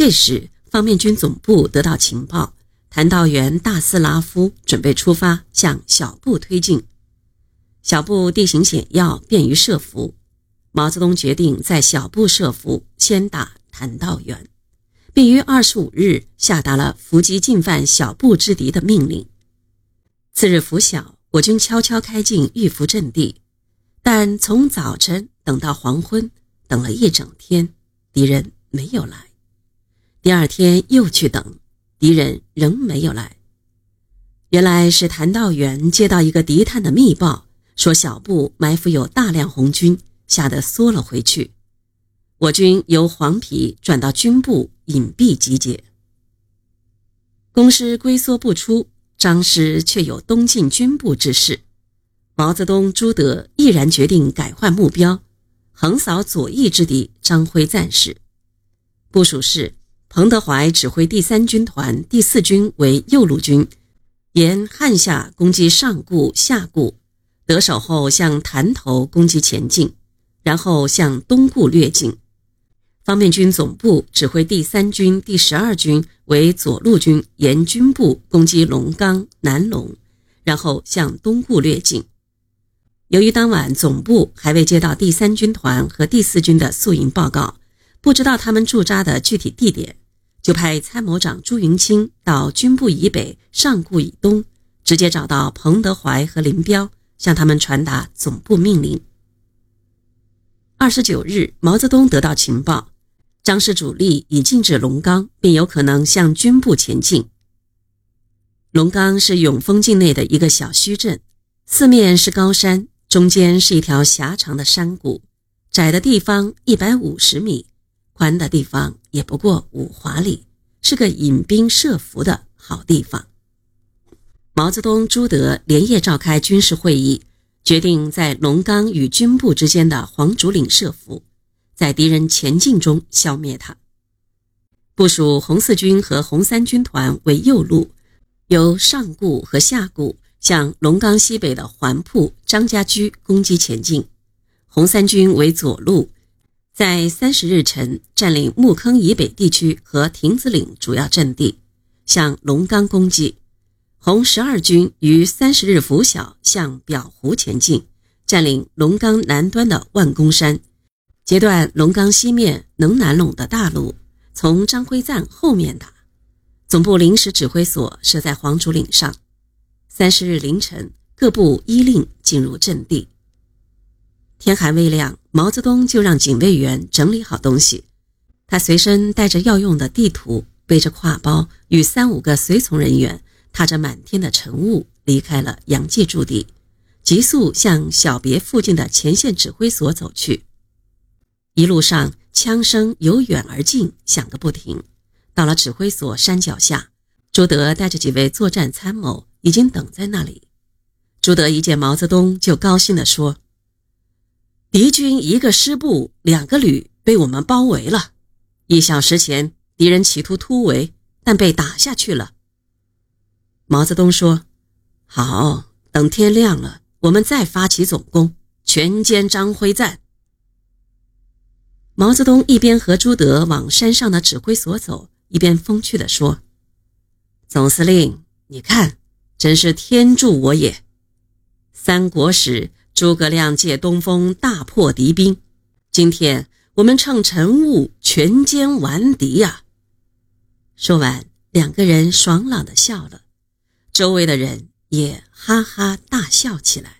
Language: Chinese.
这时，方面军总部得到情报，谭道源大斯拉夫准备出发，向小布推进。小布地形险要，便于设伏。毛泽东决定在小布设伏，先打谭道源，并于二十五日下达了伏击进犯小布之敌的命令。次日拂晓，我军悄悄开进玉福阵地，但从早晨等到黄昏，等了一整天，敌人没有来。第二天又去等，敌人仍没有来。原来是谭道源接到一个敌探的密报。说小布埋伏有大量红军，吓得缩了回去。我军由黄陂转到军部隐蔽集结。公师龟缩不出，张师却有东进军部之势。毛泽东、朱德毅然决定改换目标，横扫左翼之敌张辉战士。部署是：彭德怀指挥第三军团第四军为右路军，沿汉下攻击上固、下固。得手后向潭头攻击前进，然后向东固掠进。方面军总部指挥第三军、第十二军为左路军，沿军部攻击龙冈、南龙，然后向东固掠进。由于当晚总部还未接到第三军团和第四军的宿营报告，不知道他们驻扎的具体地点，就派参谋长朱云清到军部以北、上固以东，直接找到彭德怀和林彪。向他们传达总部命令。二十九日，毛泽东得到情报，张氏主力已进至龙冈，并有可能向军部前进。龙冈是永丰境内的一个小圩镇，四面是高山，中间是一条狭长的山谷，窄的地方一百五十米，宽的地方也不过五华里，是个引兵设伏的好地方。毛泽东、朱德连夜召开军事会议，决定在龙冈与军部之间的黄竹岭设伏，在敌人前进中消灭他。部署红四军和红三军团为右路，由上固和下固向龙冈西北的环铺、张家驹攻击前进；红三军为左路，在三十日晨占领木坑以北地区和亭子岭主要阵地，向龙冈攻击。红十二军于三十日拂晓向表湖前进，占领龙冈南端的万公山，截断龙冈西面能南陇的大路，从张辉赞后面打。总部临时指挥所设在黄竹岭上。三十日凌晨，各部依令进入阵地。天还未亮，毛泽东就让警卫员整理好东西，他随身带着要用的地图，背着挎包，与三五个随从人员。踏着满天的晨雾，离开了杨继驻地，急速向小别附近的前线指挥所走去。一路上，枪声由远而近，响个不停。到了指挥所山脚下，朱德带着几位作战参谋已经等在那里。朱德一见毛泽东，就高兴地说：“敌军一个师部、两个旅被我们包围了。一小时前，敌人企图突围，但被打下去了。”毛泽东说：“好，等天亮了，我们再发起总攻，全歼张辉瓒。”毛泽东一边和朱德往山上的指挥所走，一边风趣地说：“总司令，你看，真是天助我也！三国时，诸葛亮借东风大破敌兵，今天我们趁晨雾全歼顽敌呀！”说完，两个人爽朗的笑了。周围的人也哈哈大笑起来。